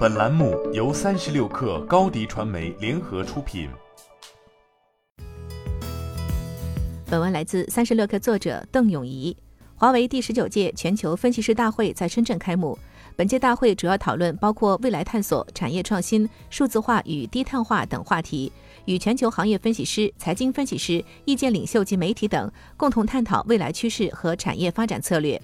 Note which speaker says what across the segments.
Speaker 1: 本栏目由三十六氪高低传媒联合出品。
Speaker 2: 本文来自三十六氪作者邓永怡。华为第十九届全球分析师大会在深圳开幕。本届大会主要讨论包括未来探索、产业创新、数字化与低碳化等话题，与全球行业分析师、财经分析师、意见领袖及媒体等共同探讨未来趋势和产业发展策略。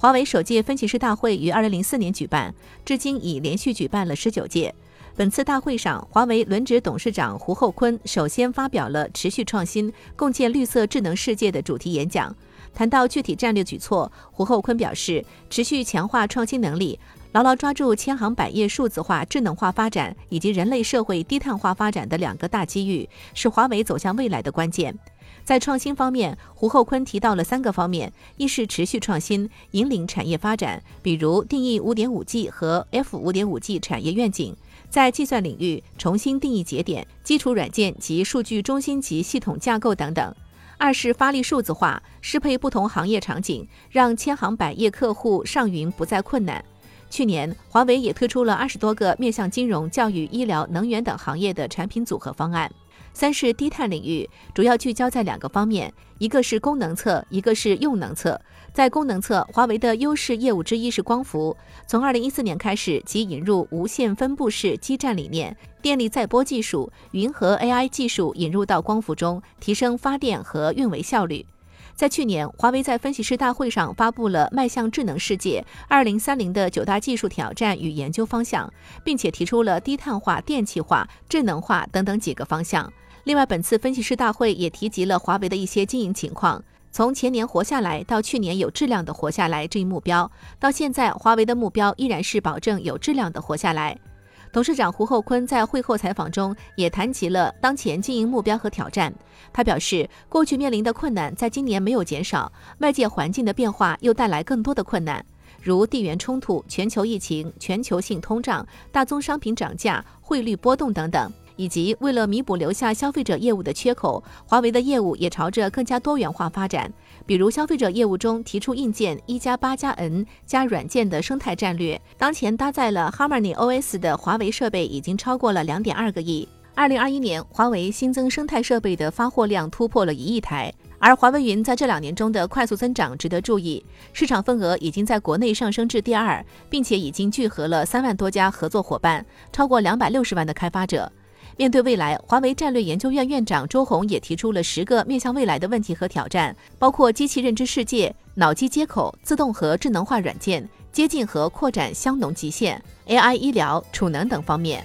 Speaker 2: 华为首届分析师大会于二零零四年举办，至今已连续举办了十九届。本次大会上，华为轮值董事长胡厚昆首先发表了“持续创新，共建绿色智能世界”的主题演讲。谈到具体战略举措，胡厚昆表示，持续强化创新能力，牢牢抓住千行百业数字化、智能化发展以及人类社会低碳化发展的两个大机遇，是华为走向未来的关键。在创新方面，胡厚昆提到了三个方面：一是持续创新，引领产业发展，比如定义五点五 G 和 F 五点五 G 产业愿景；在计算领域，重新定义节点、基础软件及数据中心级系统架构等等；二是发力数字化，适配不同行业场景，让千行百业客户上云不再困难。去年，华为也推出了二十多个面向金融、教育、医疗、能源等行业的产品组合方案。三是低碳领域，主要聚焦在两个方面，一个是功能侧，一个是用能侧。在功能侧，华为的优势业务之一是光伏。从二零一四年开始，即引入无线分布式基站理念、电力载波技术、云和 AI 技术引入到光伏中，提升发电和运维效率。在去年，华为在分析师大会上发布了迈向智能世界二零三零的九大技术挑战与研究方向，并且提出了低碳化、电气化、智能化等等几个方向。另外，本次分析师大会也提及了华为的一些经营情况。从前年活下来到去年有质量的活下来这一目标，到现在华为的目标依然是保证有质量的活下来。董事长胡厚昆在会后采访中也谈及了当前经营目标和挑战。他表示，过去面临的困难在今年没有减少，外界环境的变化又带来更多的困难，如地缘冲突、全球疫情、全球性通胀、大宗商品涨价、汇率波动等等。以及为了弥补留下消费者业务的缺口，华为的业务也朝着更加多元化发展。比如，消费者业务中提出硬件一加八加 N 加软件的生态战略。当前搭载了 Harmony OS 的华为设备已经超过了两点二个亿。二零二一年，华为新增生态设备的发货量突破了一亿台。而华为云在这两年中的快速增长值得注意，市场份额已经在国内上升至第二，并且已经聚合了三万多家合作伙伴，超过两百六十万的开发者。面对未来，华为战略研究院院长周鸿也提出了十个面向未来的问题和挑战，包括机器认知世界、脑机接口、自动和智能化软件、接近和扩展香农极限、AI 医疗、储能等方面。